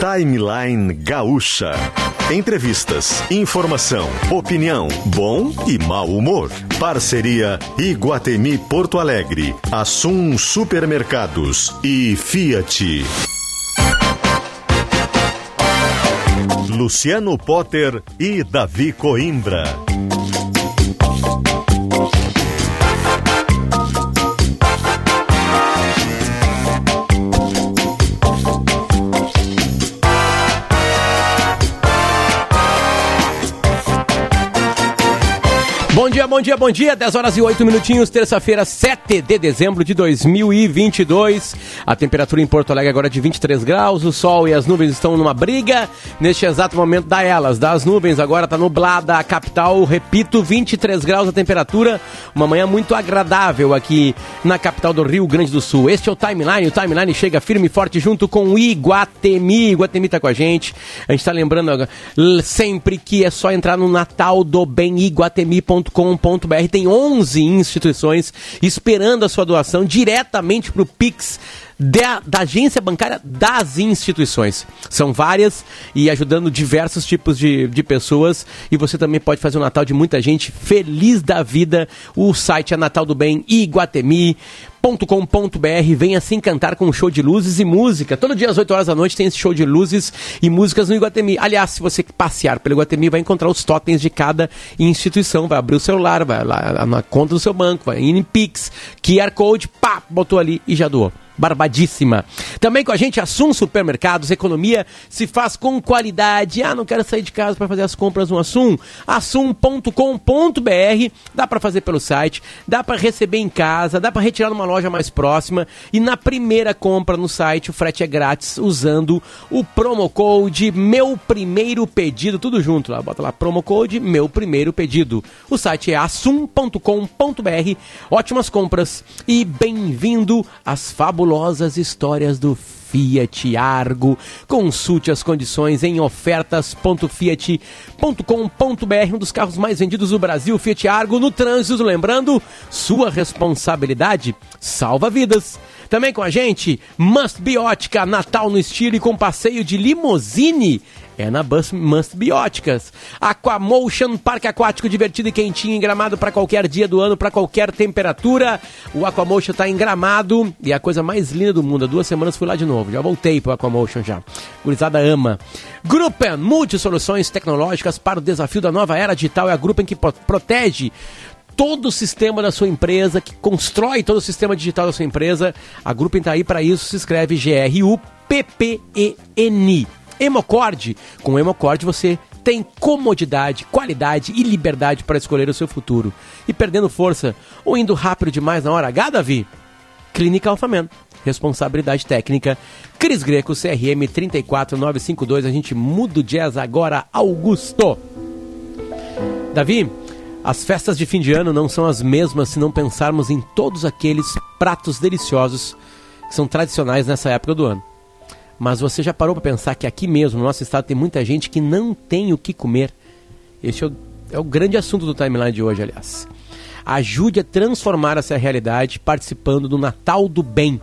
Timeline Gaúcha. Entrevistas, informação, opinião, bom e mau humor. Parceria Iguatemi Porto Alegre, Assum Supermercados e Fiat. Luciano Potter e Davi Coimbra. Bom dia, bom dia, bom dia. 10 horas e 8 minutinhos, terça-feira, 7 de dezembro de 2022. A temperatura em Porto Alegre agora é de 23 graus. O sol e as nuvens estão numa briga. Neste exato momento da elas, das nuvens, agora está nublada a capital. Repito, 23 graus a temperatura. Uma manhã muito agradável aqui na capital do Rio Grande do Sul. Este é o Timeline. O Timeline chega firme e forte junto com o Iguatemi. Iguatemi está com a gente. A gente está lembrando sempre que é só entrar no Natal do Bem Iguatemi.com com.br tem 11 instituições esperando a sua doação diretamente para o Pix da, da, agência bancária das instituições. São várias e ajudando diversos tipos de, de pessoas. E você também pode fazer o Natal de muita gente feliz da vida. O site é Natal do Bem Iguatemi com.br venha se encantar com um show de luzes e música. Todo dia às 8 horas da noite tem esse show de luzes e músicas no Iguatemi. Aliás, se você passear pelo Iguatemi, vai encontrar os totens de cada instituição. Vai abrir o celular, vai lá na conta do seu banco, vai em Pix, QR Code, pá, botou ali e já doou barbadíssima. Também com a gente, Assum Supermercados, economia se faz com qualidade. Ah, não quero sair de casa para fazer as compras no Assum? Assum.com.br, dá para fazer pelo site, dá para receber em casa, dá para retirar numa loja mais próxima e na primeira compra no site o frete é grátis usando o promo code meu primeiro pedido, tudo junto lá, bota lá promo code meu primeiro pedido. O site é assum.com.br. Ótimas compras e bem-vindo às fábulas fabulosas histórias do Fiat Argo. Consulte as condições em ofertas.fiat.com.br, um dos carros mais vendidos do Brasil, Fiat Argo no trânsito, lembrando, sua responsabilidade salva vidas. Também com a gente, Must Biótica, Natal no estilo e com passeio de limousine é na Bus Must Bióticas. Aquamotion, parque aquático divertido e quentinho em Gramado para qualquer dia do ano, para qualquer temperatura. O Aquamotion está em Gramado e é a coisa mais linda do mundo. Há duas semanas fui lá de novo, já voltei para o Aquamotion já. Gurizada ama. Gruppen, multi-soluções tecnológicas para o desafio da nova era digital. É a Gruppen que protege todo o sistema da sua empresa, que constrói todo o sistema digital da sua empresa. A Gruppen está aí para isso, se escreve G-R-U-P-P-E-N. Hemocord. Com o Hemocord você tem comodidade, qualidade e liberdade para escolher o seu futuro. E perdendo força ou indo rápido demais na hora H, Davi? Clínica Alfaman. Responsabilidade técnica. Cris Greco, CRM 34952. A gente muda o jazz agora, Augusto. Davi, as festas de fim de ano não são as mesmas se não pensarmos em todos aqueles pratos deliciosos que são tradicionais nessa época do ano. Mas você já parou para pensar que aqui mesmo, no nosso estado, tem muita gente que não tem o que comer? Este é o, é o grande assunto do timeline de hoje, aliás. Ajude a transformar essa realidade participando do Natal do Bem.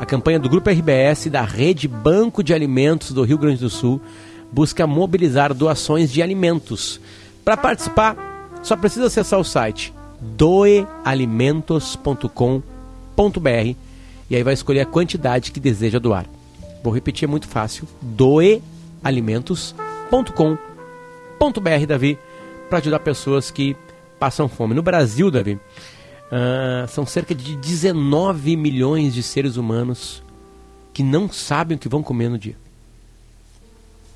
A campanha do Grupo RBS da Rede Banco de Alimentos do Rio Grande do Sul busca mobilizar doações de alimentos. Para participar, só precisa acessar o site doealimentos.com.br e aí vai escolher a quantidade que deseja doar. Vou repetir, é muito fácil. doealimentos.com.br, Davi, para ajudar pessoas que passam fome. No Brasil, Davi, uh, são cerca de 19 milhões de seres humanos que não sabem o que vão comer no dia.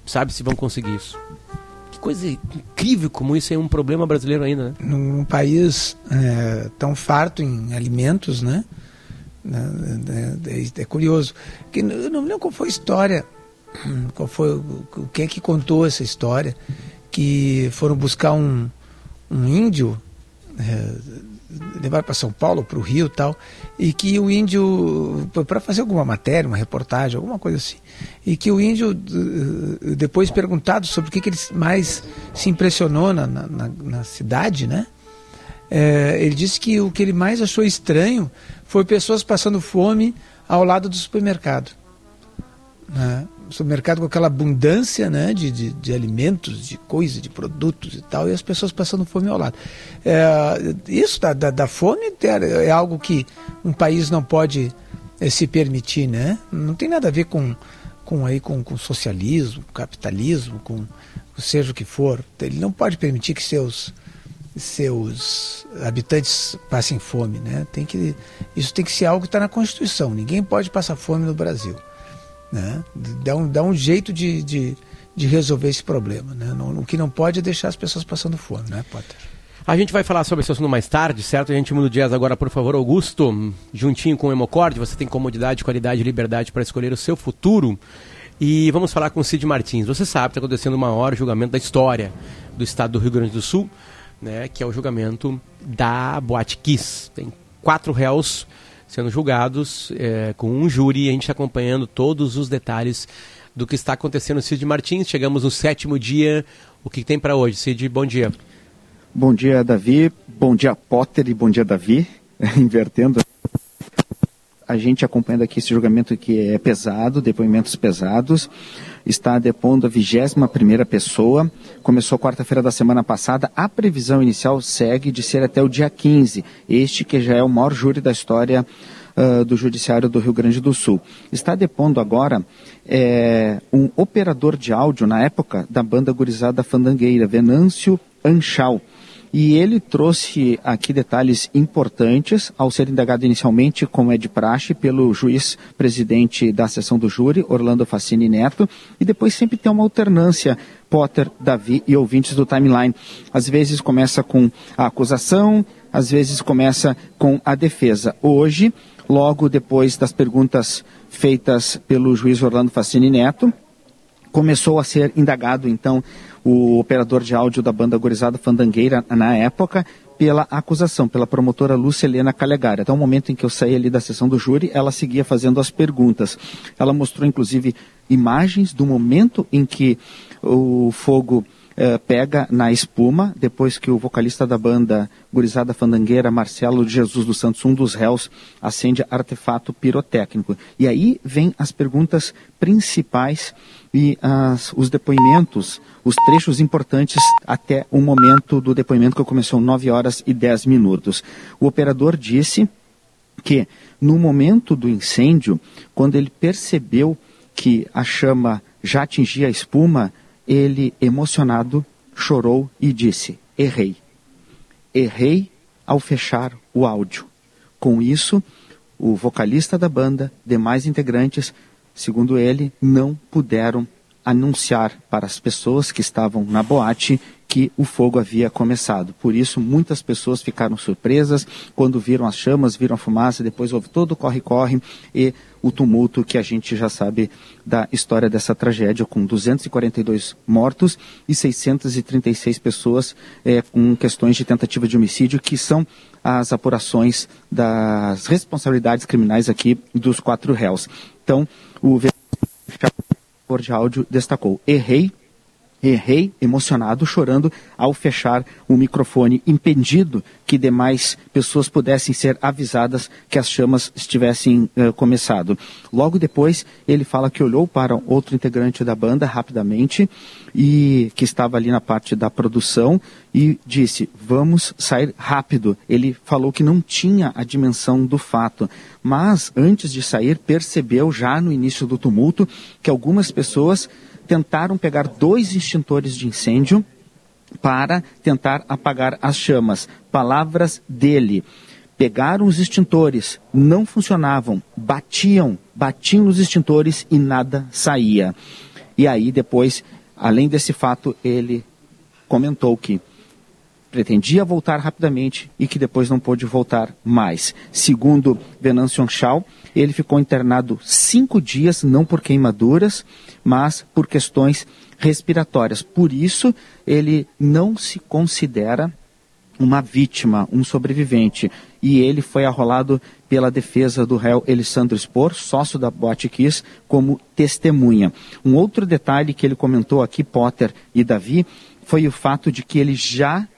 Sabe se vão conseguir isso. Que coisa incrível como isso é um problema brasileiro ainda, né? Num país é, tão farto em alimentos, né? Né, é, é, curioso. Que, eu não lembro qual foi a história, qual foi, quem é que contou essa história, que foram buscar um, um índio, é, levar para São Paulo, para o Rio tal, e que o índio, para fazer alguma matéria, uma reportagem, alguma coisa assim, e que o índio, depois perguntado sobre o que, que ele mais se impressionou na, na, na cidade, né? É, ele disse que o que ele mais achou estranho foi pessoas passando fome ao lado do supermercado. Né? supermercado com aquela abundância né, de, de, de alimentos, de coisas, de produtos e tal, e as pessoas passando fome ao lado. É, isso da, da, da, fome é, é algo que um país não pode é, se permitir, né? Não tem nada a ver com, com, aí, com, com socialismo, capitalismo, com seja o que for. Ele não pode permitir que seus seus habitantes passem fome, né? Tem que isso tem que ser algo que está na Constituição. Ninguém pode passar fome no Brasil, né? Dá um, dá um jeito de, de, de resolver esse problema, né? Não, o que não pode é deixar as pessoas passando fome, né, Potter? A gente vai falar sobre esse assunto mais tarde, certo? A gente muda o jazz agora, por favor, Augusto, juntinho com o Hemocord, você tem comodidade, qualidade e liberdade para escolher o seu futuro. E vamos falar com o Cid Martins. Você sabe que está acontecendo o maior julgamento da história do estado do Rio Grande do Sul né, que é o julgamento da Boate Kiss. Tem quatro réus sendo julgados é, com um júri e a gente está acompanhando todos os detalhes do que está acontecendo. Cid Martins, chegamos no sétimo dia. O que tem para hoje? Cid, bom dia. Bom dia, Davi. Bom dia, Potter e bom dia, Davi. Invertendo a gente acompanhando aqui esse julgamento que é pesado, depoimentos pesados, está depondo a 21 primeira pessoa, começou quarta-feira da semana passada, a previsão inicial segue de ser até o dia 15, este que já é o maior júri da história uh, do Judiciário do Rio Grande do Sul. Está depondo agora é, um operador de áudio, na época, da banda gurizada Fandangueira, Venâncio Anchal, e ele trouxe aqui detalhes importantes ao ser indagado inicialmente, como é de praxe, pelo juiz presidente da sessão do júri, Orlando Facini Neto, e depois sempre tem uma alternância Potter, Davi e ouvintes do timeline. Às vezes começa com a acusação, às vezes começa com a defesa. Hoje, logo depois das perguntas feitas pelo juiz Orlando Facini Neto, começou a ser indagado, então, o operador de áudio da banda Gorizada Fandangueira na época pela acusação, pela promotora Lúcia Helena Calegari. Até o momento em que eu saí ali da sessão do júri, ela seguia fazendo as perguntas. Ela mostrou, inclusive, imagens do momento em que o fogo eh, pega na espuma, depois que o vocalista da banda Gurizada Fandangueira, Marcelo Jesus dos Santos, um dos réus, acende artefato pirotécnico. E aí vem as perguntas principais e as, os depoimentos, os trechos importantes até o momento do depoimento que começou 9 horas e 10 minutos. O operador disse que no momento do incêndio, quando ele percebeu que a chama já atingia a espuma, ele, emocionado, chorou e disse: Errei. Errei ao fechar o áudio. Com isso, o vocalista da banda, demais integrantes, segundo ele, não puderam anunciar para as pessoas que estavam na boate que o fogo havia começado. Por isso, muitas pessoas ficaram surpresas quando viram as chamas, viram a fumaça, depois houve todo o corre-corre e o tumulto que a gente já sabe da história dessa tragédia, com 242 mortos e 636 pessoas é, com questões de tentativa de homicídio, que são as apurações das responsabilidades criminais aqui dos quatro réus. Então, o vereador de áudio destacou: errei Errei, emocionado, chorando ao fechar o microfone, impedindo que demais pessoas pudessem ser avisadas que as chamas estivessem uh, começado. Logo depois, ele fala que olhou para outro integrante da banda rapidamente e que estava ali na parte da produção e disse: "Vamos sair rápido". Ele falou que não tinha a dimensão do fato, mas antes de sair percebeu já no início do tumulto que algumas pessoas tentaram pegar dois extintores de incêndio para tentar apagar as chamas. Palavras dele. Pegaram os extintores, não funcionavam, batiam, batiam nos extintores e nada saía. E aí depois, além desse fato, ele comentou que pretendia voltar rapidamente e que depois não pôde voltar mais. Segundo Venâncio Shaw, ele ficou internado cinco dias, não por queimaduras, mas por questões respiratórias. Por isso, ele não se considera uma vítima, um sobrevivente. E ele foi arrolado pela defesa do réu Elisandro Spor, sócio da Boate Kiss, como testemunha. Um outro detalhe que ele comentou aqui, Potter e Davi, foi o fato de que ele já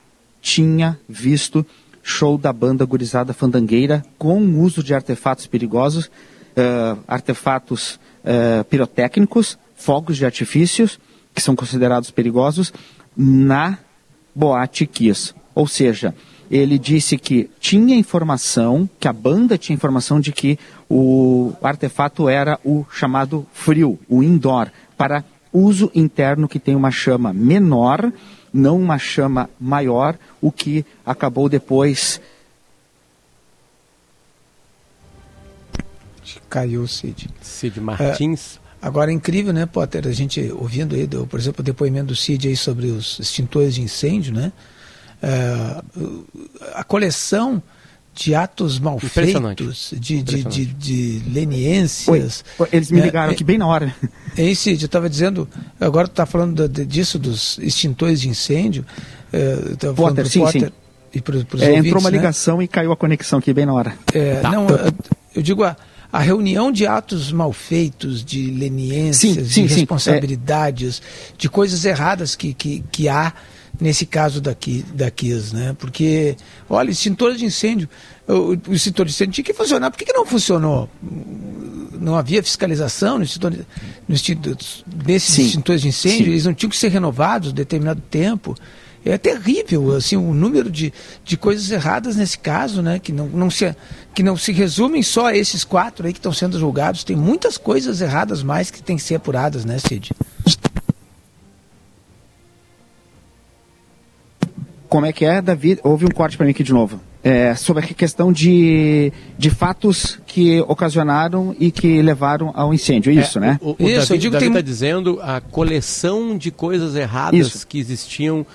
tinha visto show da banda Gurizada Fandangueira com uso de artefatos perigosos, uh, artefatos uh, pirotécnicos, fogos de artifícios, que são considerados perigosos, na Boate Kiss. Ou seja, ele disse que tinha informação, que a banda tinha informação de que o artefato era o chamado frio, o indoor, para uso interno que tem uma chama menor, não uma chama maior, o que acabou depois. Caiu o Cid. Cid Martins. É, agora é incrível, né, Potter? A gente ouvindo aí, do, por exemplo, o depoimento do Cid aí sobre os extintores de incêndio, né? É, a coleção de atos mal feitos, de, de, de, de, leniências. Oi, eles me né? ligaram é, aqui bem na hora. É isso, eu estava dizendo, agora tu está falando de, disso, dos extintores de incêndio. É, Potter, sim, Potter, sim. E pros, pros é, ouvintes, entrou uma né? ligação e caiu a conexão aqui bem na hora. É, tá. Não, eu digo, a, a reunião de atos mal feitos, de leniências, sim, sim, de responsabilidades, de coisas erradas que, que, que há nesse caso daqui, da Kiss, né? Porque, olha, extintor de incêndio, o, o extintor de incêndio tinha que funcionar. Por que, que não funcionou? Não havia fiscalização no extintor, no extintor, nesses sim, extintores de incêndio, sim. eles não tinham que ser renovados determinado tempo. É terrível assim, o número de, de coisas erradas nesse caso, né? Que não, não, se, que não se resumem só a esses quatro aí que estão sendo julgados. Tem muitas coisas erradas mais que têm que ser apuradas, né, Cid? Como é que é, Davi? Houve um corte para mim aqui de novo. É, sobre a questão de, de fatos que ocasionaram e que levaram ao incêndio, é isso, é, né? O, o, o isso, Davi está tem... dizendo a coleção de coisas erradas isso. que existiam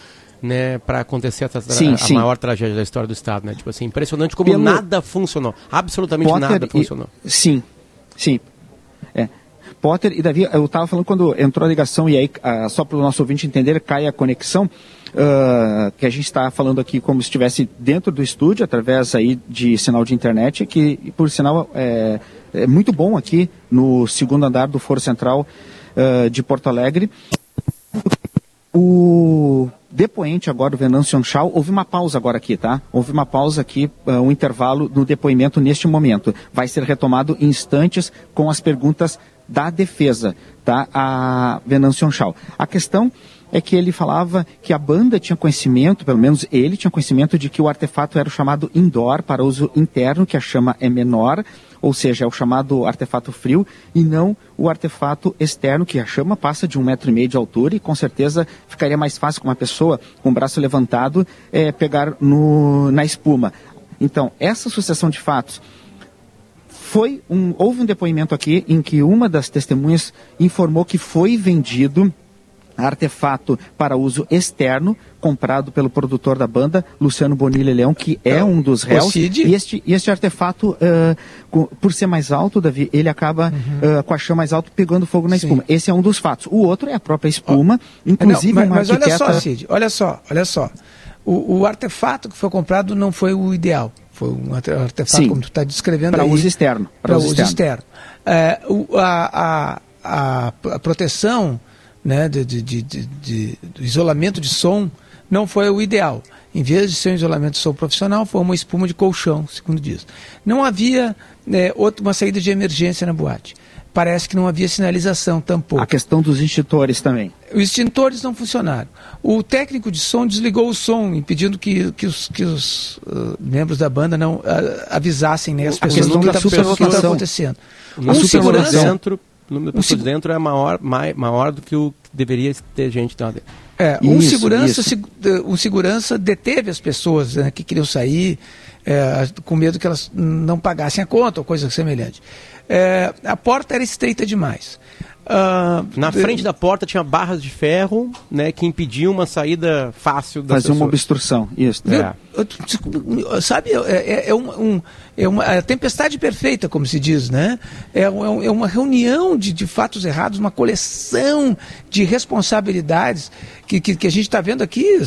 né, para acontecer a, sim, a sim. maior tragédia da história do Estado, né? Tipo assim, impressionante como Pelo... nada funcionou. Absolutamente Potter nada funcionou. E... Sim, sim. É. Potter e Davi, eu estava falando quando entrou a ligação e aí, uh, só para o nosso ouvinte entender, cai a conexão uh, que a gente está falando aqui como se estivesse dentro do estúdio, através aí de sinal de internet, que por sinal é, é muito bom aqui no segundo andar do Foro Central uh, de Porto Alegre. O depoente agora, o Venâncio Chau, houve uma pausa agora aqui, tá? Houve uma pausa aqui, uh, um intervalo no depoimento neste momento. Vai ser retomado em instantes com as perguntas da defesa, tá? A Venâncio Chau. A questão é que ele falava que a banda tinha conhecimento, pelo menos ele tinha conhecimento de que o artefato era o chamado indoor para uso interno, que a chama é menor, ou seja, é o chamado artefato frio, e não o artefato externo, que a chama passa de um metro e meio de altura e com certeza ficaria mais fácil com uma pessoa com o braço levantado é, pegar no, na espuma. Então, essa sucessão de fatos foi um, houve um depoimento aqui em que uma das testemunhas informou que foi vendido artefato para uso externo, comprado pelo produtor da banda, Luciano Bonilha Leão, que é então, um dos réus. E este, e este artefato, uh, por ser mais alto, Davi, ele acaba uhum. uh, com a chama mais alto pegando fogo na Sim. espuma. Esse é um dos fatos. O outro é a própria espuma, oh. inclusive não, mas, mas arquiteta... olha só, Cid, olha só, olha só. O, o, artefato que foi comprado não foi o ideal. Foi um artefato, Sim. como tu está descrevendo Para uso externo. Para uso externo. externo. É, o, a, a, a proteção né, de, de, de, de, isolamento de som não foi o ideal. Em vez de ser um isolamento de som profissional, foi uma espuma de colchão, segundo diz. Não havia né, outra, uma saída de emergência na boate. Parece que não havia sinalização tampouco. A questão dos extintores também. Os extintores não funcionaram. O técnico de som desligou o som, impedindo que, que os, que os uh, membros da banda não uh, avisassem né, as pessoas do que estava acontecendo. O um segurança, dentro o número de pessoas um, dentro é maior, mai, maior do que o que deveria ter gente dentro. É, um, isso, segurança, isso. um segurança deteve as pessoas né, que queriam sair é, com medo que elas não pagassem a conta ou coisa semelhante. É, a porta era estreita demais. Uh, Na frente da porta tinha barras de ferro, né, que impediam uma saída fácil da Fazer uma obstrução, isso. É. Sabe, é, é, é, um, um, é uma é tempestade perfeita, como se diz, né? É, é, é uma reunião de, de fatos errados, uma coleção de responsabilidades que, que, que a gente está vendo aqui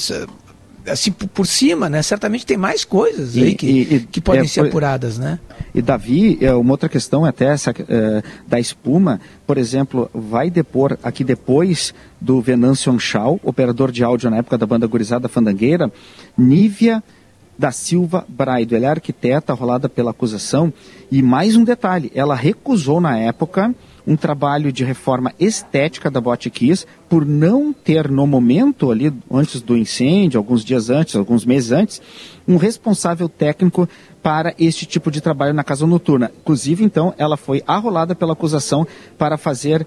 assim por cima, né? Certamente tem mais coisas e, aí que, e, que podem é, ser apuradas, né? E Davi, é, uma outra questão é até essa é, da espuma, por exemplo, vai depor aqui depois do Venâncio Anchal, operador de áudio na época da banda Gurizada Fandangueira, Nívia da Silva Braido. Ela é arquiteta rolada pela acusação. E mais um detalhe: ela recusou na época um trabalho de reforma estética da Botkiss por não ter no momento ali antes do incêndio, alguns dias antes, alguns meses antes, um responsável técnico para este tipo de trabalho na casa noturna. Inclusive, então, ela foi arrolada pela acusação para fazer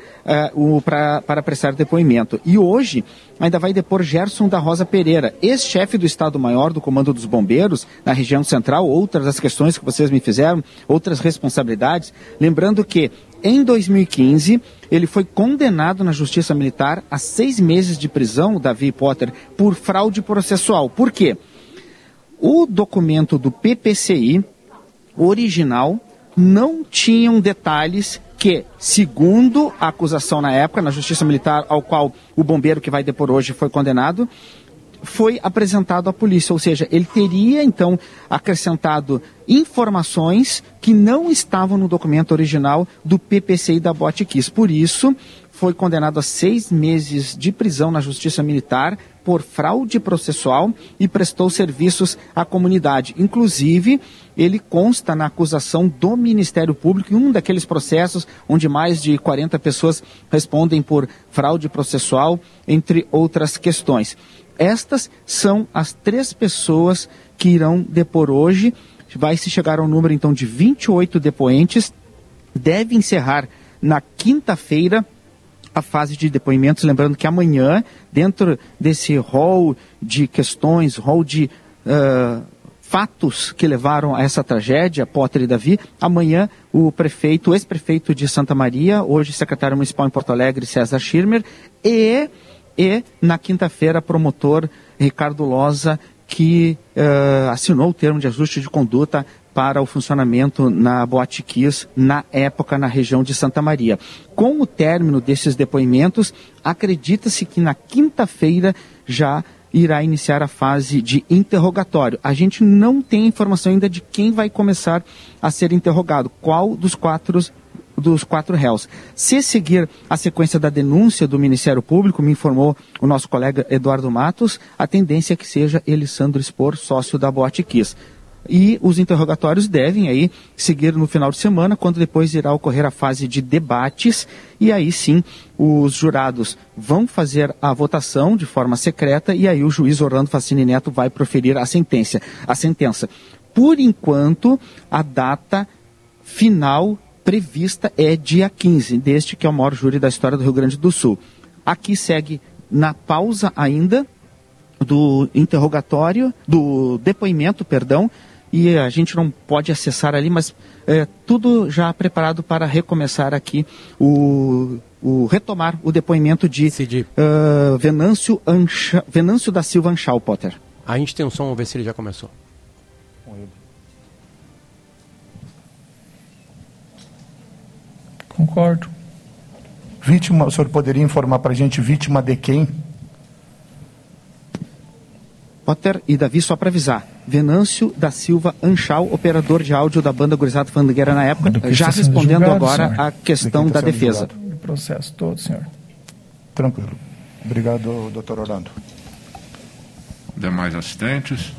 uh, o pra, para prestar depoimento. E hoje ainda vai depor Gerson da Rosa Pereira, ex-chefe do Estado-Maior do Comando dos Bombeiros na região central, outras das questões que vocês me fizeram, outras responsabilidades. Lembrando que em 2015, ele foi condenado na Justiça Militar a seis meses de prisão, Davi Potter, por fraude processual. Por quê? O documento do PPCI original não tinham detalhes que, segundo a acusação na época, na Justiça Militar, ao qual o bombeiro que vai depor hoje foi condenado, foi apresentado à polícia, ou seja, ele teria então acrescentado informações que não estavam no documento original do PPCI da Botkiss. Por isso, foi condenado a seis meses de prisão na Justiça Militar por fraude processual e prestou serviços à comunidade. Inclusive, ele consta na acusação do Ministério Público em um daqueles processos onde mais de 40 pessoas respondem por fraude processual, entre outras questões. Estas são as três pessoas que irão depor hoje. Vai se chegar ao número então de 28 depoentes. Deve encerrar na quinta-feira a fase de depoimentos. Lembrando que amanhã, dentro desse rol de questões, rol de uh, fatos que levaram a essa tragédia, Potter e Davi, amanhã o prefeito, o ex-prefeito de Santa Maria, hoje secretário municipal em Porto Alegre, César Schirmer, e e, na quinta-feira, promotor Ricardo Loza, que uh, assinou o termo de ajuste de conduta para o funcionamento na Boate Kiss, na época na região de Santa Maria. Com o término desses depoimentos, acredita-se que na quinta-feira já irá iniciar a fase de interrogatório. A gente não tem informação ainda de quem vai começar a ser interrogado, qual dos quatro dos quatro réus. Se seguir a sequência da denúncia do Ministério Público, me informou o nosso colega Eduardo Matos, a tendência é que seja Elisandro Spor, sócio da Boate Kiss. E os interrogatórios devem aí seguir no final de semana, quando depois irá ocorrer a fase de debates, e aí sim os jurados vão fazer a votação de forma secreta, e aí o juiz Orlando Facini Neto vai proferir a sentença. A sentença. Por enquanto, a data final prevista é dia 15, deste que é o maior júri da história do Rio Grande do Sul. Aqui segue na pausa ainda do interrogatório, do depoimento, perdão, e a gente não pode acessar ali, mas é, tudo já preparado para recomeçar aqui o, o retomar o depoimento de uh, Venâncio, Ancha, Venâncio da Silva Anchal, Potter. A gente tem som, vamos ver se ele já começou. Concordo. Vítima, o senhor poderia informar para a gente vítima de quem? Potter e Davi, só para avisar. Venâncio da Silva Anchal, operador de áudio da banda Gurizada Fandangueira na época, já respondendo julgado, agora senhor. a questão da defesa. O processo todo, senhor. Tranquilo. Obrigado, doutor Orlando. Demais assistentes.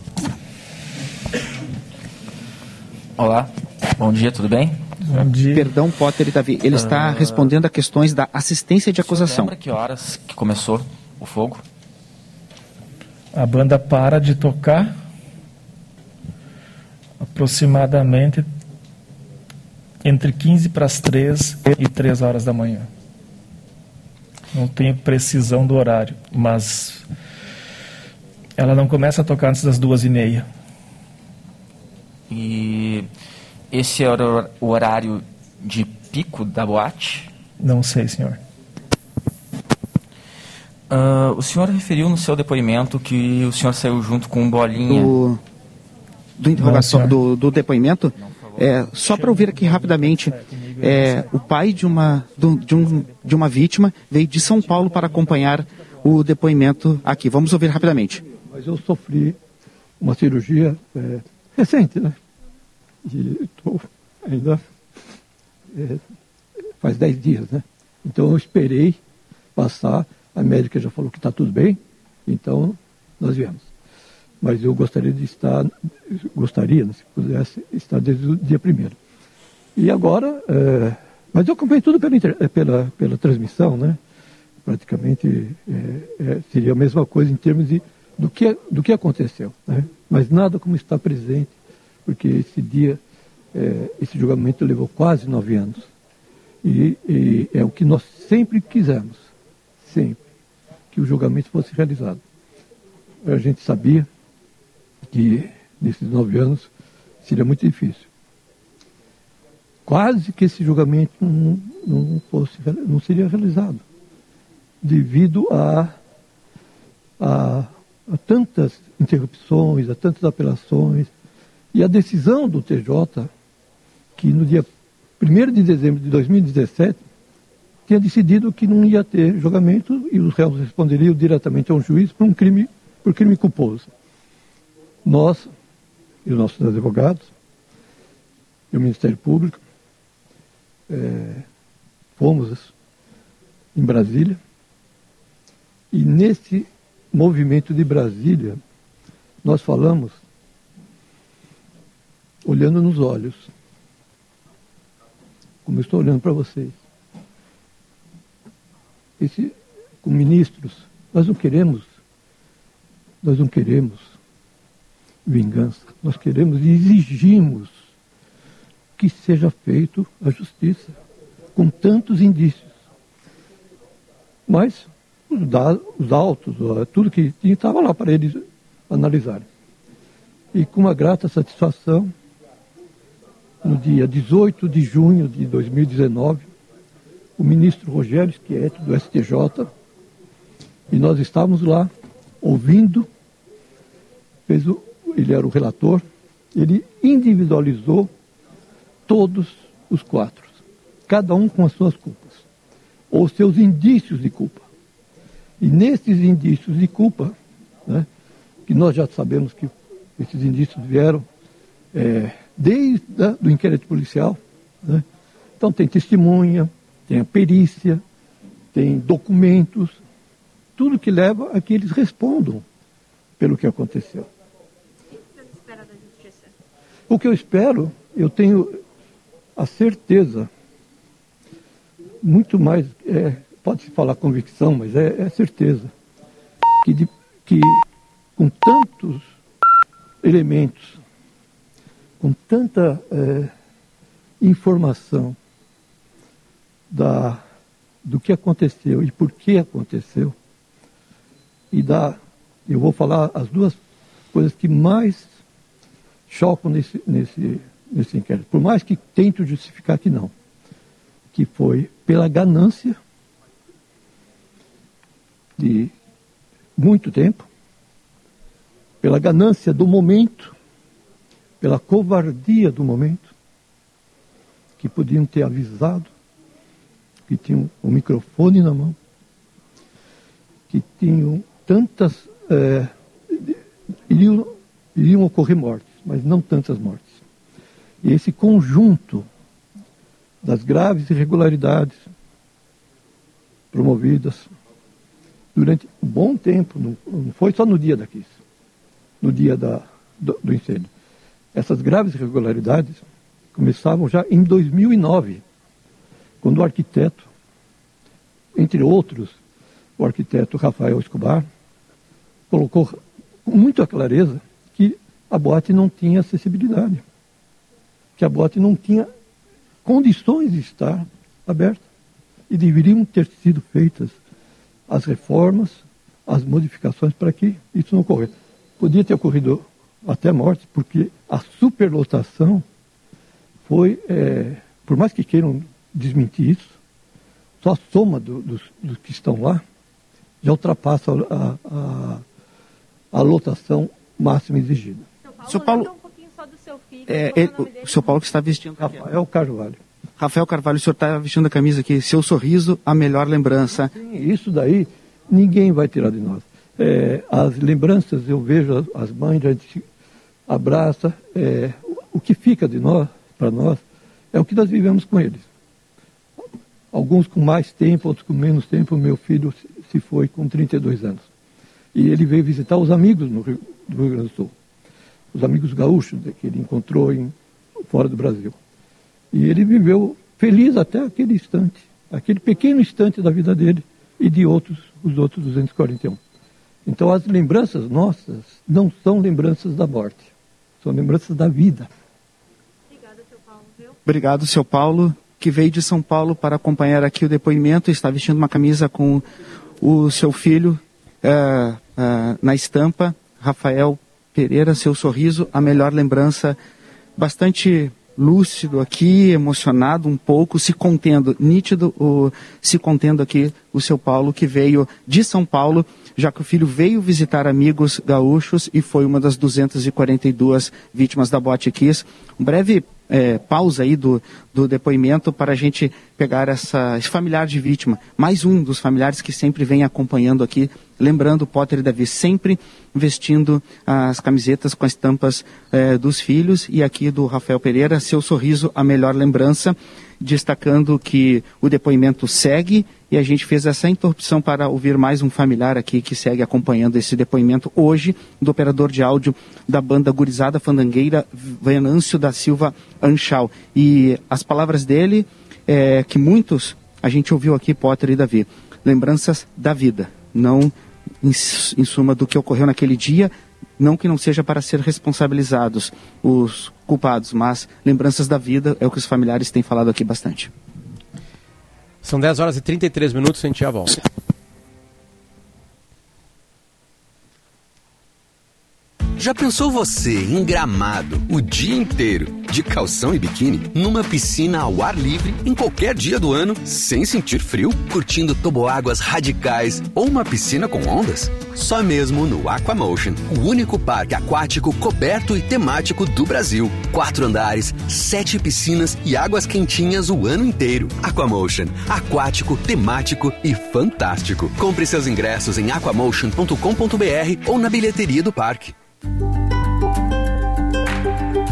Olá, bom dia, tudo bem? De... Perdão, Potter e Davi. Ele uh... está ah. respondendo a questões da assistência de acusação. Lembra que horas que começou o fogo? A banda para de tocar aproximadamente entre 15 para as 3 e 3 horas da manhã. Não tenho precisão do horário, mas ela não começa a tocar antes das duas e meia. E esse era o horário de pico da boate? Não sei, senhor. Uh, o senhor referiu no seu depoimento que o senhor saiu junto com um bolinha. Do, do interrogação, do, do, depoimento? É, só para ouvir aqui rapidamente, é, o pai de uma, de, um, de uma vítima veio de São Paulo para acompanhar o depoimento aqui. Vamos ouvir rapidamente. Mas eu sofri uma cirurgia é, recente, né? E estou ainda é, faz 10 dias, né? Então eu esperei passar, a médica já falou que está tudo bem, então nós viemos. mas eu gostaria de estar, gostaria, né, se pudesse, estar desde o dia primeiro. E agora, é, mas eu acompanhei tudo pela, pela, pela transmissão, né? Praticamente é, é, seria a mesma coisa em termos de, do, que, do que aconteceu, né? Mas nada como estar presente, porque esse dia, é, esse julgamento levou quase nove anos. E, e é o que nós sempre quisemos, sempre, que o julgamento fosse realizado. A gente sabia que nesses nove anos seria muito difícil. Quase que esse julgamento não, não, fosse, não seria realizado, devido a, a, a tantas interrupções, a tantas apelações, e a decisão do TJ, que no dia 1 de dezembro de 2017 tinha decidido que não ia ter julgamento e os réus responderiam diretamente a um juiz por um crime, por crime culposo. Nós e os nossos advogados e o Ministério Público eh, fomos em Brasília e nesse movimento de Brasília nós falamos olhando nos olhos como estou olhando para vocês. Esse, com ministros, nós não queremos, nós não queremos vingança, nós queremos e exigimos que seja feito a justiça, com tantos indícios. Mas os, dados, os autos, tudo que tinha estava lá para eles analisarem. E com uma grata satisfação, no dia 18 de junho de 2019, o ministro Rogério Schietti, do STJ, e nós estávamos lá ouvindo, fez o, ele era o relator, ele individualizou todos os quatro, cada um com as suas culpas, ou seus indícios de culpa. E nesses indícios de culpa, né, que nós já sabemos que esses indícios vieram é, desde né, do inquérito policial. Né? Então tem testemunha, tem a perícia, tem documentos, tudo que leva a que eles respondam pelo que aconteceu. O que eu espero, eu tenho a certeza, muito mais, é, pode-se falar convicção, mas é, é certeza, que, de, que com tantos elementos com tanta é, informação da, do que aconteceu e por que aconteceu, e da, eu vou falar as duas coisas que mais chocam nesse, nesse, nesse inquérito, por mais que tento justificar que não, que foi pela ganância de muito tempo, pela ganância do momento, pela covardia do momento, que podiam ter avisado, que tinham o microfone na mão, que tinham tantas. É, iriam, iriam ocorrer mortes, mas não tantas mortes. E esse conjunto das graves irregularidades promovidas durante um bom tempo, não foi só no dia da crise, no dia da, do, do incêndio essas graves irregularidades começavam já em 2009, quando o arquiteto, entre outros, o arquiteto Rafael Escobar, colocou com muita clareza que a boate não tinha acessibilidade, que a boate não tinha condições de estar aberta e deveriam ter sido feitas as reformas, as modificações para que isso não ocorresse. Podia ter ocorrido até morte, porque a superlotação foi, é, por mais que queiram desmentir isso, só a soma do, dos, dos, que estão lá já ultrapassa a, a, a lotação máxima exigida. Seu Paulo, um pouquinho só do seu filho. É, ele, o, o seu Paulo que está vestindo. Rafael Carvalho. Rafael Carvalho, o senhor está vestindo a camisa aqui. Seu sorriso, a melhor lembrança. Sim, isso daí ninguém vai tirar de nós. É, as lembranças, eu vejo as, as mães, a gente abraça. É, o que fica de nós, para nós, é o que nós vivemos com eles. Alguns com mais tempo, outros com menos tempo. Meu filho se foi com 32 anos. E ele veio visitar os amigos no Rio, do Rio Grande do Sul, os amigos gaúchos que ele encontrou em, fora do Brasil. E ele viveu feliz até aquele instante, aquele pequeno instante da vida dele e de outros, os outros 241. Então as lembranças nossas não são lembranças da morte, são lembranças da vida. Obrigado, seu Paulo, que veio de São Paulo para acompanhar aqui o depoimento. Está vestindo uma camisa com o seu filho uh, uh, na estampa, Rafael Pereira, seu sorriso, a melhor lembrança, bastante lúcido aqui, emocionado um pouco, se contendo, nítido, o, se contendo aqui o seu Paulo, que veio de São Paulo, já que o filho veio visitar amigos gaúchos e foi uma das 242 vítimas da Boate Kiss. Um breve é, pausa aí do, do depoimento para a gente pegar essa, esse familiar de vítima. Mais um dos familiares que sempre vem acompanhando aqui, lembrando o Potter e Davi, sempre vestindo as camisetas com as tampas é, dos filhos e aqui do Rafael Pereira, seu sorriso, a melhor lembrança destacando que o depoimento segue e a gente fez essa interrupção para ouvir mais um familiar aqui que segue acompanhando esse depoimento hoje do operador de áudio da banda Gurizada Fandangueira, Venâncio da Silva Anchal. E as palavras dele, é, que muitos a gente ouviu aqui, Potter e Davi, lembranças da vida, não em, em suma do que ocorreu naquele dia, não que não seja para ser responsabilizados os culpados, mas lembranças da vida é o que os familiares têm falado aqui bastante. São 10 horas e 33 minutos, a gente já volta. Já pensou você em gramado o dia inteiro, de calção e biquíni, numa piscina ao ar livre, em qualquer dia do ano, sem sentir frio, curtindo toboáguas radicais ou uma piscina com ondas? Só mesmo no Aquamotion, o único parque aquático coberto e temático do Brasil. Quatro andares, sete piscinas e águas quentinhas o ano inteiro. Aquamotion, aquático, temático e fantástico. Compre seus ingressos em aquamotion.com.br ou na bilheteria do parque.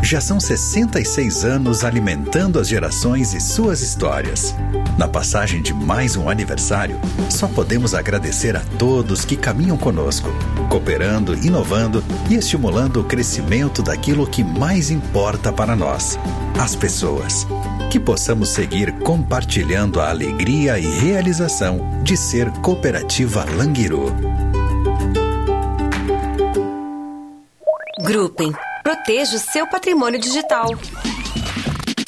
Já são 66 anos alimentando as gerações e suas histórias. Na passagem de mais um aniversário, só podemos agradecer a todos que caminham conosco, cooperando, inovando e estimulando o crescimento daquilo que mais importa para nós: as pessoas. Que possamos seguir compartilhando a alegria e realização de ser Cooperativa Languiru. Grupem. Proteja o seu patrimônio digital.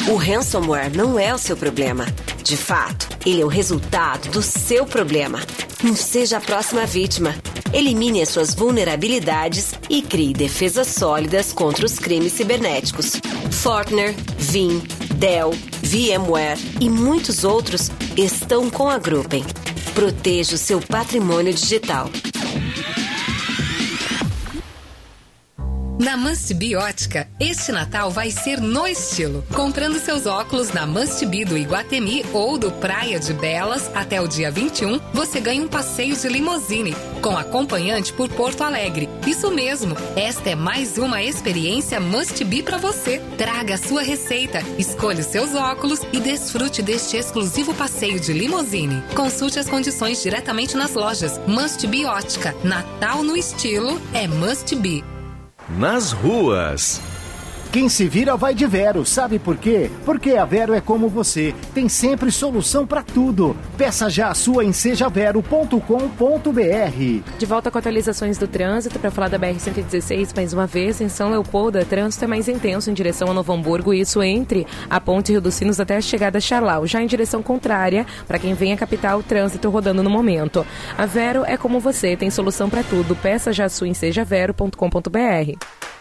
O ransomware não é o seu problema. De fato, ele é o resultado do seu problema. Não seja a próxima vítima. Elimine as suas vulnerabilidades e crie defesas sólidas contra os crimes cibernéticos. Fortner, Vim, Dell, VMware e muitos outros estão com a Gruppen. Proteja o seu patrimônio digital. Na Must Biótica, este Natal vai ser no estilo. Comprando seus óculos na Must Be do Iguatemi ou do Praia de Belas até o dia 21, você ganha um passeio de limousine com acompanhante por Porto Alegre. Isso mesmo, esta é mais uma experiência Must Be para você. Traga a sua receita, escolha os seus óculos e desfrute deste exclusivo passeio de limousine. Consulte as condições diretamente nas lojas Must Biótica. Natal no estilo é Must Be nas ruas. Quem se vira vai de Vero, sabe por quê? Porque a Vero é como você, tem sempre solução para tudo. Peça já a sua em sejavero.com.br. De volta com atualizações do trânsito para falar da BR-116 mais uma vez. Em São Leopoldo, o trânsito é mais intenso em direção a Novo Hamburgo, isso entre a Ponte Rio dos Sinos até a chegada a Charlau. Já em direção contrária, para quem vem à capital, trânsito rodando no momento. A Vero é como você, tem solução para tudo. Peça já a sua em sejavero.com.br.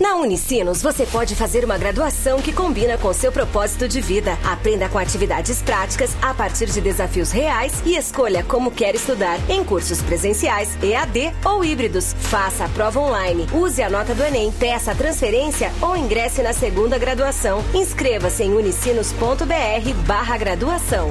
Na Unicinos, você pode fazer uma graduação que combina com seu propósito de vida. Aprenda com atividades práticas a partir de desafios reais e escolha como quer estudar em cursos presenciais, EAD ou híbridos. Faça a prova online, use a nota do Enem, peça a transferência ou ingresse na segunda graduação. Inscreva-se em unicinos.br barra graduação.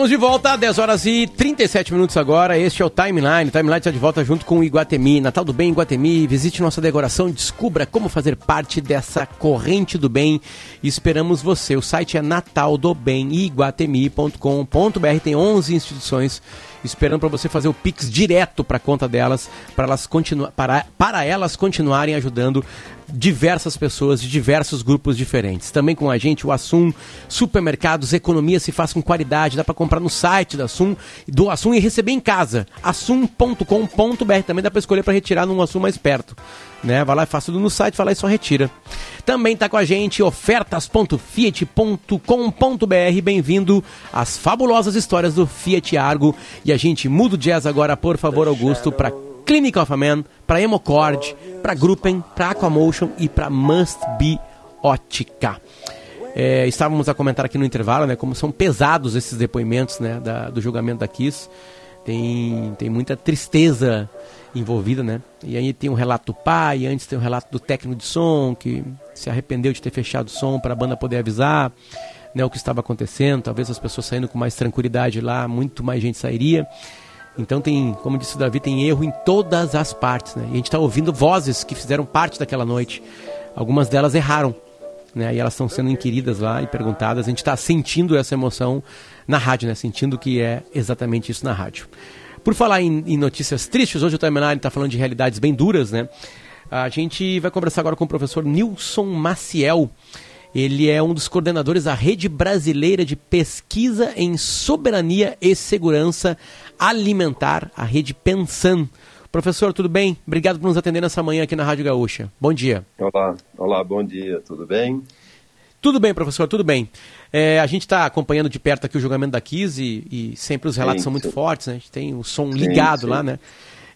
Estamos de volta, 10 horas e 37 minutos agora. Este é o Timeline. O Timeline está de volta junto com o Iguatemi. Natal do Bem, Iguatemi. Visite nossa decoração e descubra como fazer parte dessa corrente do bem. Esperamos você. O site é nataldobemiguatemi.com.br. Tem 11 instituições esperando para você fazer o Pix direto para a conta delas, para elas, continu para, para elas continuarem ajudando diversas pessoas de diversos grupos diferentes. Também com a gente o Assum Supermercados, economia se faz com qualidade, dá para comprar no site da Assum, do Assum e receber em casa. assum.com.br também dá para escolher para retirar num Assum mais perto. Né? Vai lá e faz tudo no site, vai lá e só retira. Também está com a gente ofertas.fiat.com.br. Bem-vindo às fabulosas histórias do Fiat Argo. E a gente muda o jazz agora, por favor, Augusto, para Clinic of a Man, para Hemocord, para Gruppen, para Aquamotion e para Must Be Ótica. É, estávamos a comentar aqui no intervalo, né, como são pesados esses depoimentos, né, da, do julgamento da Kiss. Tem, tem muita tristeza envolvida, né? E aí tem um relato do pai, antes tem um relato do técnico de som que se arrependeu de ter fechado o som para a banda poder avisar, né, o que estava acontecendo. Talvez as pessoas saindo com mais tranquilidade lá, muito mais gente sairia. Então tem, como disse o Davi, tem erro em todas as partes, né? E a gente está ouvindo vozes que fizeram parte daquela noite. Algumas delas erraram, né? E elas estão sendo inquiridas lá e perguntadas. A gente está sentindo essa emoção na rádio, né? Sentindo que é exatamente isso na rádio. Por falar em, em notícias tristes, hoje o Timeline está falando de realidades bem duras, né? A gente vai conversar agora com o professor Nilson Maciel. Ele é um dos coordenadores da Rede Brasileira de Pesquisa em Soberania e Segurança Alimentar, a Rede Pensan. Professor, tudo bem? Obrigado por nos atender nessa manhã aqui na Rádio Gaúcha. Bom dia. Olá, olá, bom dia, tudo bem? Tudo bem, professor, tudo bem. É, a gente está acompanhando de perto aqui o julgamento da Kiss e, e sempre os relatos sim, são muito sim. fortes, né? A gente tem o som ligado sim, lá, né?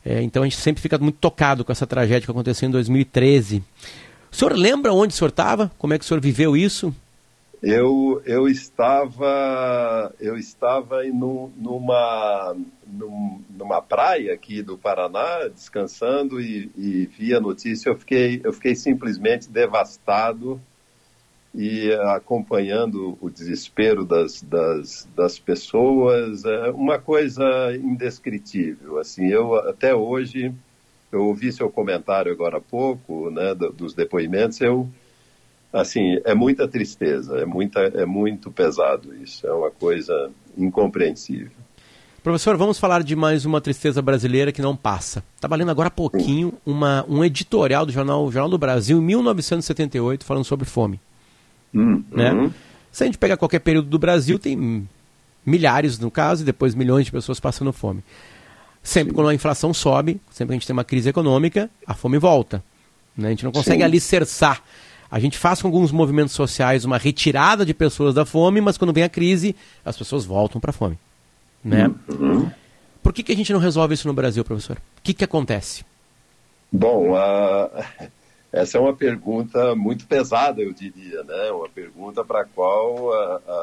É, então a gente sempre fica muito tocado com essa tragédia que aconteceu em 2013. O senhor lembra onde o senhor estava? Como é que o senhor viveu isso? Eu, eu estava eu estava num, numa numa praia aqui do Paraná descansando e, e vi a notícia. Eu fiquei eu fiquei simplesmente devastado e acompanhando o desespero das, das, das pessoas. É uma coisa indescritível assim. Eu até hoje eu ouvi seu comentário agora há pouco né dos depoimentos. Eu assim, é muita tristeza, é, muita, é muito pesado isso, é uma coisa incompreensível. Professor, vamos falar de mais uma tristeza brasileira que não passa. Estava lendo agora há pouquinho uma, um editorial do jornal, jornal do Brasil, em 1978, falando sobre fome. Hum, né? Uhum. Se a gente pegar qualquer período do Brasil, tem milhares no caso, e depois milhões de pessoas passando fome. Sempre Sim. quando a inflação sobe, sempre que a gente tem uma crise econômica, a fome volta. Né? A gente não consegue Sim. alicerçar a gente faz com alguns movimentos sociais uma retirada de pessoas da fome, mas quando vem a crise, as pessoas voltam para a fome. Né? Uhum. Por que, que a gente não resolve isso no Brasil, professor? O que, que acontece? Bom, essa é uma pergunta muito pesada, eu diria, né? Uma pergunta para a qual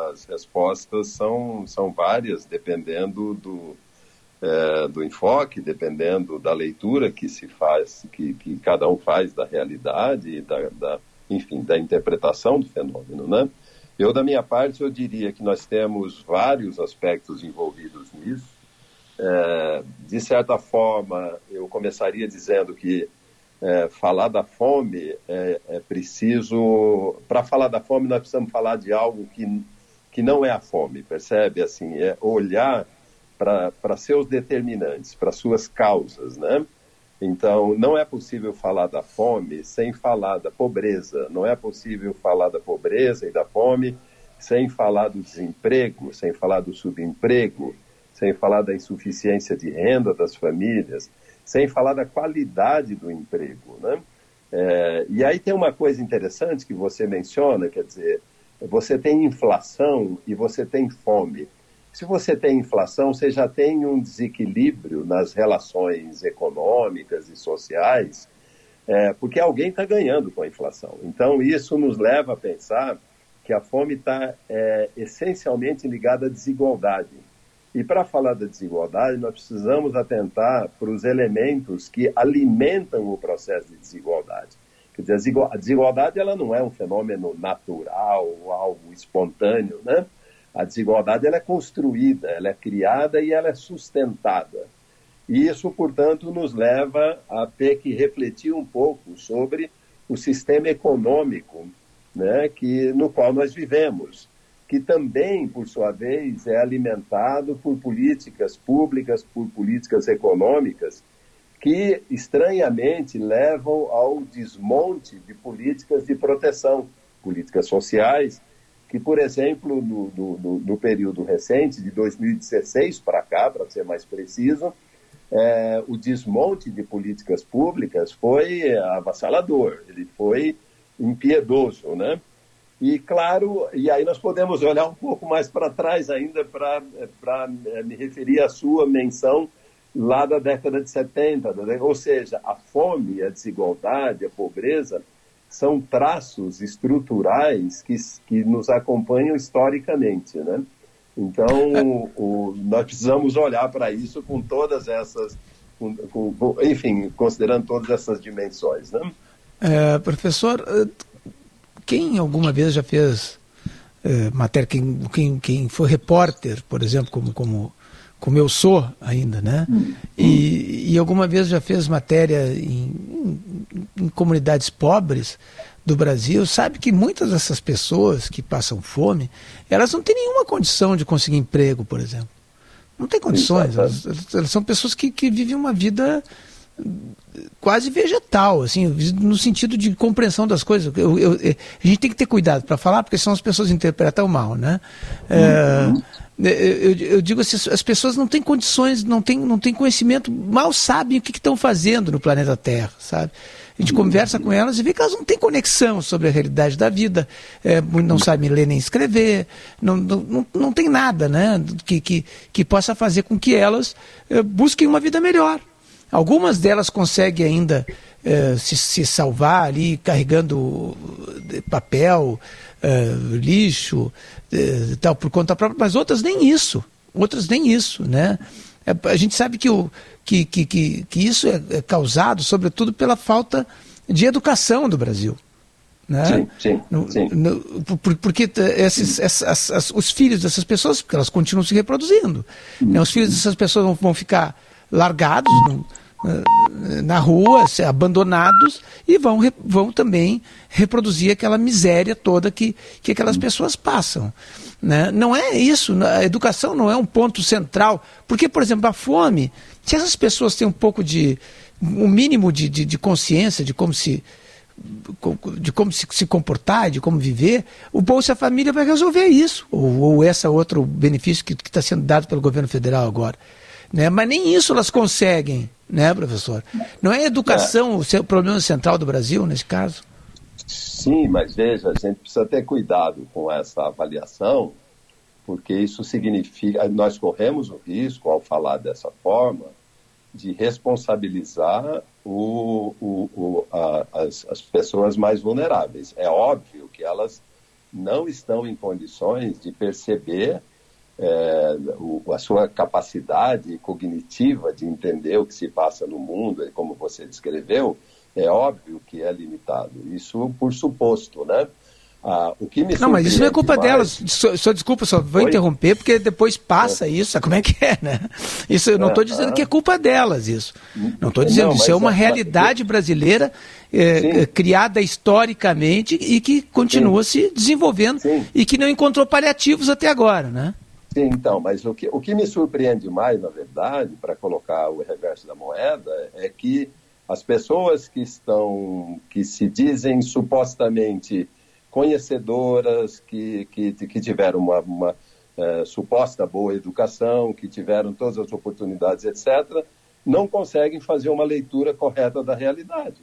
as respostas são, são várias, dependendo do, uh, do enfoque, dependendo da leitura que se faz, que, que cada um faz da realidade e da, da enfim, da interpretação do fenômeno, né? Eu, da minha parte, eu diria que nós temos vários aspectos envolvidos nisso. É, de certa forma, eu começaria dizendo que é, falar da fome é, é preciso. Para falar da fome, nós precisamos falar de algo que, que não é a fome, percebe? Assim, é olhar para seus determinantes, para suas causas, né? Então, não é possível falar da fome sem falar da pobreza, não é possível falar da pobreza e da fome sem falar do desemprego, sem falar do subemprego, sem falar da insuficiência de renda das famílias, sem falar da qualidade do emprego. Né? É, e aí tem uma coisa interessante que você menciona, quer dizer, você tem inflação e você tem fome. Se você tem inflação, você já tem um desequilíbrio nas relações econômicas e sociais, é, porque alguém está ganhando com a inflação. Então, isso nos leva a pensar que a fome está é, essencialmente ligada à desigualdade. E para falar da desigualdade, nós precisamos atentar para os elementos que alimentam o processo de desigualdade. Quer dizer, a desigualdade ela não é um fenômeno natural, algo espontâneo, né? A desigualdade ela é construída, ela é criada e ela é sustentada. E isso, portanto, nos leva a ter que refletir um pouco sobre o sistema econômico né, que, no qual nós vivemos, que também, por sua vez, é alimentado por políticas públicas, por políticas econômicas, que, estranhamente, levam ao desmonte de políticas de proteção, políticas sociais, que, por exemplo, no, no, no período recente, de 2016 para cá, para ser mais preciso, é, o desmonte de políticas públicas foi avassalador, ele foi impiedoso, né? E claro, e aí nós podemos olhar um pouco mais para trás ainda para é, me referir à sua menção lá da década de 70, né? ou seja, a fome, a desigualdade, a pobreza são traços estruturais que, que nos acompanham historicamente, né? Então, o, nós precisamos olhar para isso com todas essas, com, com, enfim, considerando todas essas dimensões, né? É, professor, eh, quem alguma vez já fez é, matéria, quem, quem, quem foi repórter, por exemplo, como, como, como eu sou ainda, né? Hum. E, e alguma vez já fez matéria em, em, em comunidades pobres, do Brasil sabe que muitas dessas pessoas que passam fome, elas não têm nenhuma condição de conseguir emprego, por exemplo. Não tem condições. Elas, elas, são pessoas que, que vivem uma vida quase vegetal, assim, no sentido de compreensão das coisas. Eu, eu, a gente tem que ter cuidado para falar, porque senão as pessoas interpretam mal, né? Uhum. É, eu, eu, digo assim, as pessoas não têm condições, não têm, não têm conhecimento, mal sabem o que estão fazendo no planeta Terra, sabe? A gente conversa com elas e vê que elas não têm conexão sobre a realidade da vida, é, não sabem ler nem escrever, não, não, não tem nada né, que, que, que possa fazer com que elas é, busquem uma vida melhor. Algumas delas conseguem ainda é, se, se, salvar ali carregando papel, é, lixo, tal, por conta própria, mas outras nem isso. Outras nem isso, né? É, a gente sabe que o, que, que, que, que isso é, é causado, sobretudo, pela falta de educação do Brasil. Né? Sim, sim, no, sim. No, por, porque esses, essas, as, os filhos dessas pessoas, porque elas continuam se reproduzindo, né? os filhos dessas pessoas vão, vão ficar largados no, na rua, abandonados, e vão, vão também reproduzir aquela miséria toda que, que aquelas pessoas passam. Né? Não é isso, a educação não é um ponto central, porque, por exemplo, a fome, se essas pessoas têm um pouco de, um mínimo de, de, de consciência de como se de como se, se, comportar, de como viver, o Bolsa Família vai resolver isso, ou, ou esse outro benefício que está sendo dado pelo governo federal agora. Né? Mas nem isso elas conseguem, né, professor? Não é educação é. o problema central do Brasil, nesse caso? Sim, mas veja, a gente precisa ter cuidado com essa avaliação, porque isso significa, nós corremos o risco, ao falar dessa forma, de responsabilizar o, o, o, a, as, as pessoas mais vulneráveis. É óbvio que elas não estão em condições de perceber é, o, a sua capacidade cognitiva de entender o que se passa no mundo, como você descreveu, é óbvio que é limitado. Isso por suposto, né? Ah, o que me não, mas isso não é culpa delas. Só, só, desculpa, só vou Oi? interromper, porque depois passa é. isso, como é que é, né? Isso eu não estou é, dizendo que é culpa delas, isso. Não estou dizendo, não, isso é uma realidade brasileira é, criada historicamente e que continua Sim. se desenvolvendo Sim. e que não encontrou paliativos até agora, né? Sim, então, mas o que, o que me surpreende mais, na verdade, para colocar o reverso da moeda, é que as pessoas que estão, que se dizem supostamente conhecedoras, que, que, que tiveram uma, uma é, suposta boa educação, que tiveram todas as oportunidades, etc., não conseguem fazer uma leitura correta da realidade.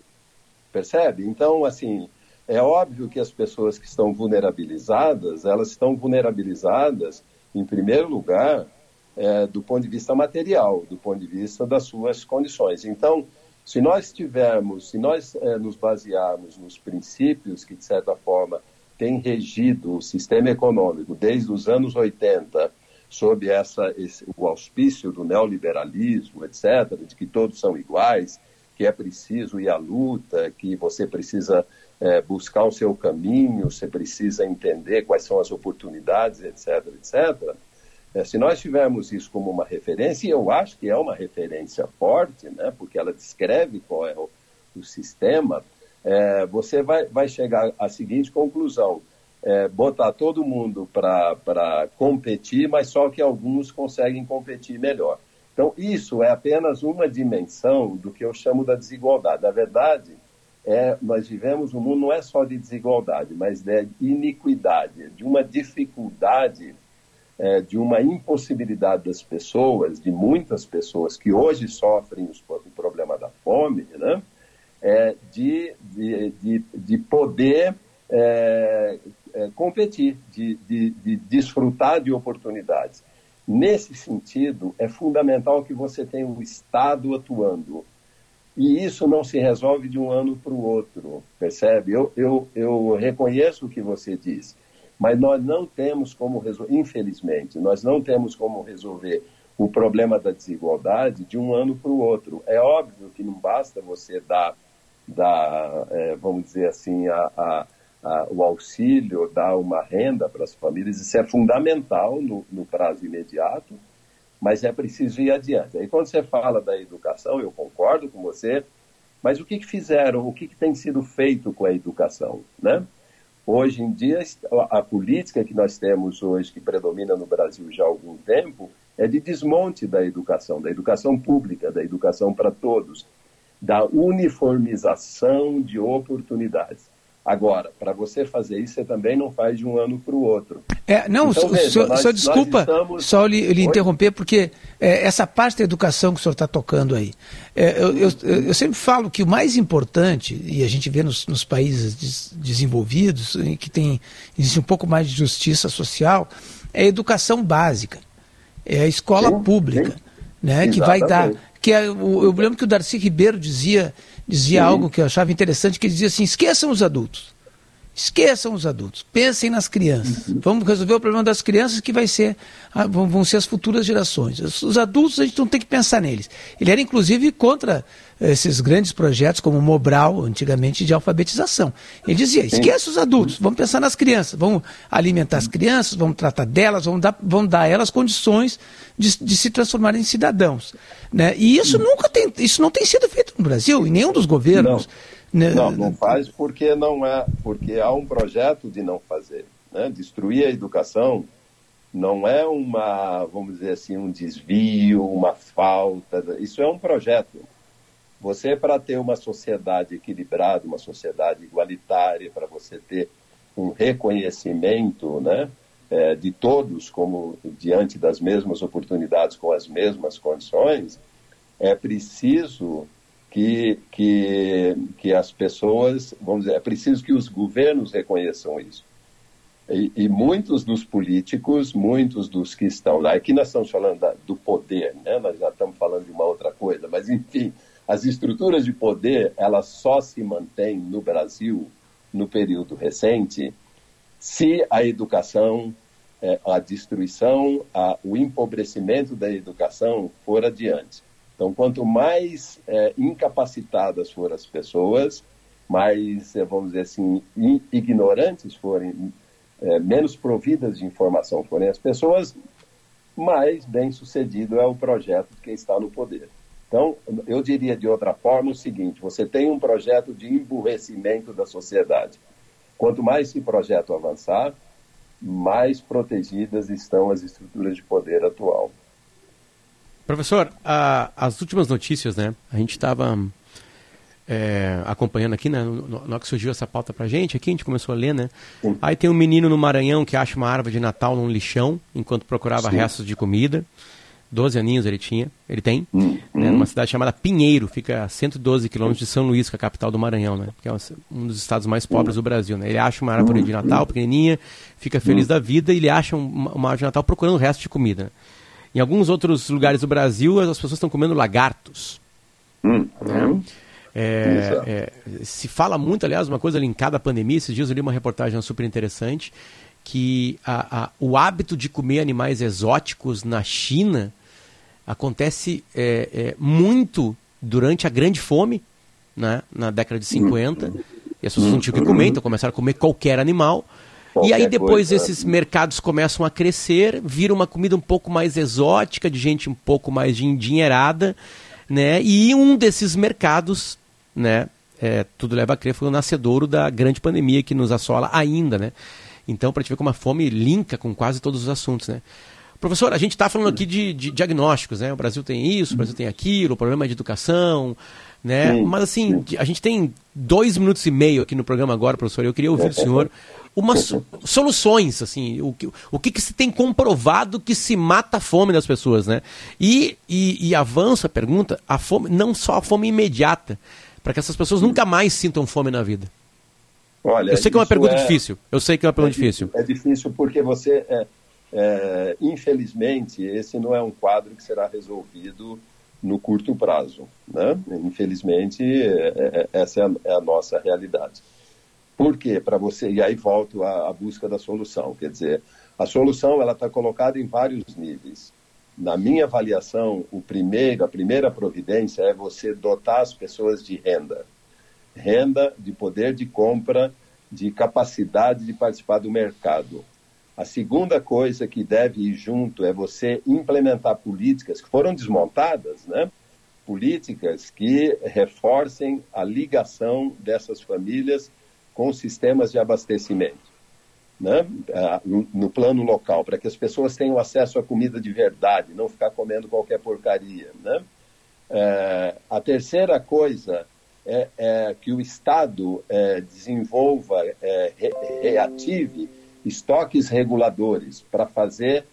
Percebe? Então, assim, é óbvio que as pessoas que estão vulnerabilizadas, elas estão vulnerabilizadas em primeiro lugar, é, do ponto de vista material, do ponto de vista das suas condições. Então, se nós tivermos, se nós é, nos basearmos nos princípios que, de certa forma, têm regido o sistema econômico desde os anos 80, sob essa, esse, o auspício do neoliberalismo, etc., de que todos são iguais, que é preciso ir à luta, que você precisa é, buscar o seu caminho, você precisa entender quais são as oportunidades, etc, etc. É, se nós tivermos isso como uma referência, e eu acho que é uma referência forte, né, porque ela descreve qual é o, o sistema, é, você vai, vai chegar à seguinte conclusão: é, botar todo mundo para competir, mas só que alguns conseguem competir melhor. Então, isso é apenas uma dimensão do que eu chamo da desigualdade. Na verdade, é, nós vivemos um mundo não é só de desigualdade, mas de iniquidade, de uma dificuldade, é, de uma impossibilidade das pessoas, de muitas pessoas que hoje sofrem os, o problema da fome, né? É, de, de, de, de poder é, é, competir, de, de, de desfrutar de oportunidades. Nesse sentido, é fundamental que você tenha o Estado atuando. E isso não se resolve de um ano para o outro, percebe? Eu, eu, eu reconheço o que você diz, mas nós não temos como resolver, infelizmente, nós não temos como resolver o problema da desigualdade de um ano para o outro. É óbvio que não basta você dar, dar é, vamos dizer assim, a, a o auxílio, dar uma renda para as famílias, isso é fundamental no, no, prazo imediato, mas é preciso ir adiante. Aí quando você fala da educação, eu concordo com você, mas o que, que fizeram, o que, que tem sido feito com a educação, né? Hoje em dia, a política que nós temos hoje, que predomina no Brasil já há algum tempo, é de desmonte da educação, da educação pública, da educação para todos, da uniformização de oportunidades. Agora, para você fazer isso, você também não faz de um ano para o outro. É, não, então, veja, senhor, nós, desculpa estamos... só lhe, lhe interromper, porque é, essa parte da educação que o senhor está tocando aí, é, eu, eu, eu, sempre falo que o mais importante, e a gente vê nos, nos países des, desenvolvidos, em que tem, existe um pouco mais de justiça social, é a educação básica, é a escola sim, pública, sim. né, que vai dar... Que é, eu, eu lembro que o Darcy Ribeiro dizia dizia Sim. algo que eu achava interessante, que ele dizia assim, esqueçam os adultos. Esqueçam os adultos, pensem nas crianças. Uhum. Vamos resolver o problema das crianças que vai ser, ah, vão ser as futuras gerações. Os adultos a gente não tem que pensar neles. Ele era inclusive contra esses grandes projetos como o Mobral, antigamente de alfabetização. Ele dizia: esqueça os adultos, vamos pensar nas crianças, vamos alimentar as crianças, vamos tratar delas, vamos dar, vamos dar a elas condições de, de se transformarem em cidadãos. Né? E isso nunca tem, isso não tem sido feito no Brasil, em nenhum dos governos. Não. Né? Não, não faz porque não é, porque há um projeto de não fazer. Né? Destruir a educação não é uma, vamos dizer assim, um desvio, uma falta. Isso é um projeto. Você, para ter uma sociedade equilibrada, uma sociedade igualitária, para você ter um reconhecimento né, é, de todos como diante das mesmas oportunidades, com as mesmas condições, é preciso que, que, que as pessoas, vamos dizer, é preciso que os governos reconheçam isso. E, e, muitos dos políticos, muitos dos que estão lá, aqui nós estamos falando da, do poder, né? nós já estamos falando de uma outra coisa, mas enfim, as estruturas de poder, elas só se mantêm no Brasil, no período recente, se a educação, é, a destruição, o empobrecimento da educação for adiante. Então, quanto mais é, incapacitadas forem as pessoas, mais, é, vamos dizer assim, ignorantes forem, é, menos providas de informação forem as pessoas, mais bem sucedido é o projeto de quem está no poder. Então, eu diria de outra forma o seguinte: você tem um projeto de emburrecimento da sociedade. Quanto mais esse projeto avançar, mais protegidas estão as estruturas de poder atual. Professor, a, as últimas notícias, né? A gente estava é, acompanhando aqui, né? No, no, que surgiu essa pauta pra gente, aqui a gente começou a ler, né? Sim. Aí tem um menino no Maranhão que acha uma árvore de Natal num lixão, enquanto procurava Sim. restos de comida. 12 aninhos ele tinha, ele tem, uhum. né, numa cidade chamada Pinheiro, fica a 112 quilômetros de São Luís, que é a capital do Maranhão, né, que é um dos estados mais pobres do Brasil. Né. Ele acha uma árvore de Natal pequenininha, fica feliz da vida e ele acha uma, uma árvore de Natal procurando o resto de comida. Né. Em alguns outros lugares do Brasil, as pessoas estão comendo lagartos. Uhum. Né. É, é, se fala muito, aliás, uma coisa linkada à pandemia, esses dias eu li uma reportagem super interessante, que a, a, o hábito de comer animais exóticos na China acontece é, é, muito durante a grande fome, né, na década de 50, e as pessoas não tinham o que comer, então começaram a comer qualquer animal. E aí depois coisa. esses mercados começam a crescer, vira uma comida um pouco mais exótica, de gente um pouco mais endinheirada, né? E um desses mercados, né? é, tudo leva a crer, foi o nascedouro da grande pandemia que nos assola ainda, né? Então, para te ver como a fome linka com quase todos os assuntos, né? Professor, a gente está falando aqui de, de diagnósticos, né? O Brasil tem isso, o Brasil tem aquilo, o problema é de educação, né? Sim, Mas assim, a gente tem dois minutos e meio aqui no programa agora, professor. Eu queria ouvir do senhor umas so- soluções, assim, o que, o que, que se tem comprovado que se mata a fome das pessoas, né? E, e, e avança a pergunta, a fome, não só a fome imediata, para que essas pessoas nunca mais sintam fome na vida. Olha, eu sei que é uma pergunta difícil. Eu sei que é uma pergunta é difícil. É difícil porque você, é, é, infelizmente, esse não é um quadro que será resolvido no curto prazo. Né? Infelizmente, é, é, essa é a, é a nossa realidade. Por quê? Para você e aí volto à, à busca da solução. Quer dizer, a solução ela está colocada em vários níveis. Na minha avaliação, o primeiro, a primeira providência é você dotar as pessoas de renda, renda, de poder de compra, de capacidade de participar do mercado. A segunda coisa que deve ir junto é você implementar políticas que foram desmontadas, né? Políticas que reforcem a ligação dessas famílias com sistemas de abastecimento, né? Ah, No, no plano local, para que as pessoas tenham acesso à comida de verdade, não ficar comendo qualquer porcaria, né? É, a terceira coisa é, é que o Estado é, desenvolva, é, re, reative estoques reguladores para fazer,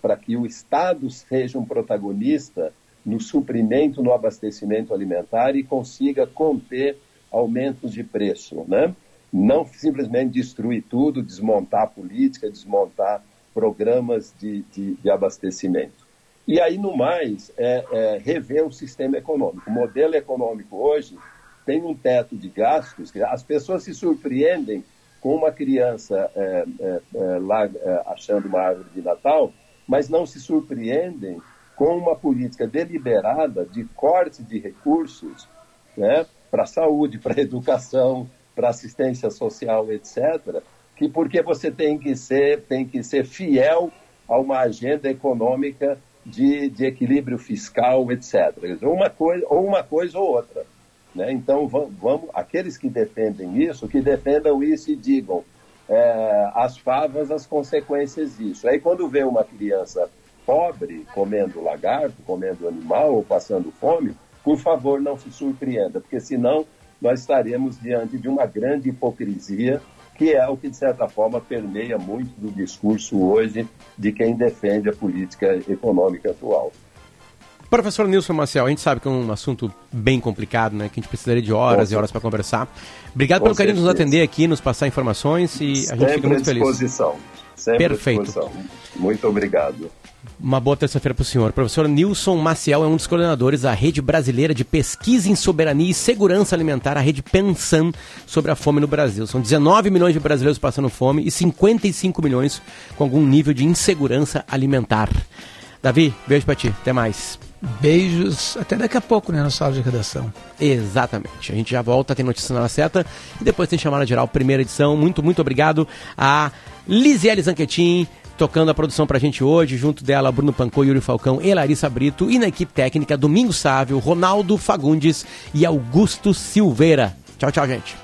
para que o Estado seja um protagonista no suprimento, no abastecimento alimentar e consiga conter aumentos de preço, né? Não simplesmente destruir tudo, desmontar política, desmontar programas de, de, de abastecimento. E aí, no mais, é, é, rever o sistema econômico. O modelo econômico hoje tem um teto de gastos as pessoas se surpreendem com uma criança é, é, é, lá é, achando uma árvore de Natal, mas não se surpreendem com uma política deliberada de corte de recursos né, para a saúde, para a educação, para assistência social, etc., que porque você tem que ser, tem que ser fiel a uma agenda econômica de, de equilíbrio fiscal, etc. Uma coisa, ou uma coisa ou outra. Né? Então, vamos, vamos, aqueles que defendem isso, que defendam isso e digam é, as favas, as consequências disso. Aí, quando vê uma criança pobre comendo lagarto, comendo animal ou passando fome, por favor, não se surpreenda, porque senão nós estaremos diante de uma grande hipocrisia, que é o que, de certa forma, permeia muito do discurso hoje de quem defende a política econômica atual. Professor Nilson Maciel, a gente sabe que é um assunto bem complicado, né? Que a gente precisaria de horas Com e horas para conversar. Obrigado Com pelo carinho de nos certeza. atender aqui, nos passar informações e a gente fica muito à feliz. disposição. Sempre Perfeito. Muito obrigado. Uma boa terça-feira para o senhor. Professor Nilson Maciel é um dos coordenadores da Rede Brasileira de Pesquisa em Soberania e Segurança Alimentar, a Rede Pensam, sobre a fome no Brasil. São 19 milhões de brasileiros passando fome e 55 milhões com algum nível de insegurança alimentar. Davi, beijo para ti. Até mais. Beijos. Até daqui a pouco, né, no sala de redação. Exatamente. A gente já volta, tem notícia na seta e depois tem chamada geral, primeira edição. Muito, muito obrigado a Lisiele Zanquetin, tocando a produção pra gente hoje, junto dela Bruno Pancô, Yuri Falcão e Larissa Brito, e na equipe técnica Domingos Sávio, Ronaldo Fagundes e Augusto Silveira. Tchau, tchau, gente.